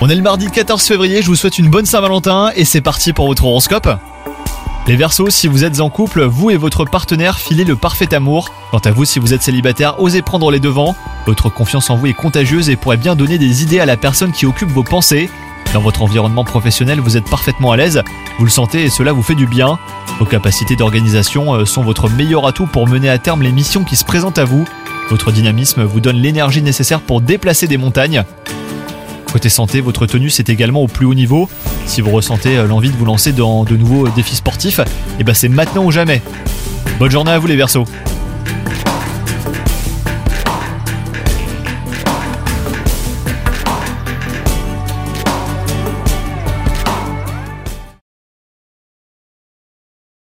On est le mardi 14 février, je vous souhaite une bonne Saint-Valentin et c'est parti pour votre horoscope. Les Verseaux, si vous êtes en couple, vous et votre partenaire filez le parfait amour. Quant à vous, si vous êtes célibataire, osez prendre les devants. Votre confiance en vous est contagieuse et pourrait bien donner des idées à la personne qui occupe vos pensées. Dans votre environnement professionnel, vous êtes parfaitement à l'aise, vous le sentez et cela vous fait du bien. Vos capacités d'organisation euh, sont votre meilleur atout pour mener à terme les missions qui se présentent à vous. Votre dynamisme vous donne l'énergie nécessaire pour déplacer des montagnes. Côté santé, votre tenue c'est également au plus haut niveau. Si vous ressentez euh, l'envie de vous lancer dans de nouveaux défis sportifs, et ben c'est maintenant ou jamais. Bonne journée à vous les Verseaux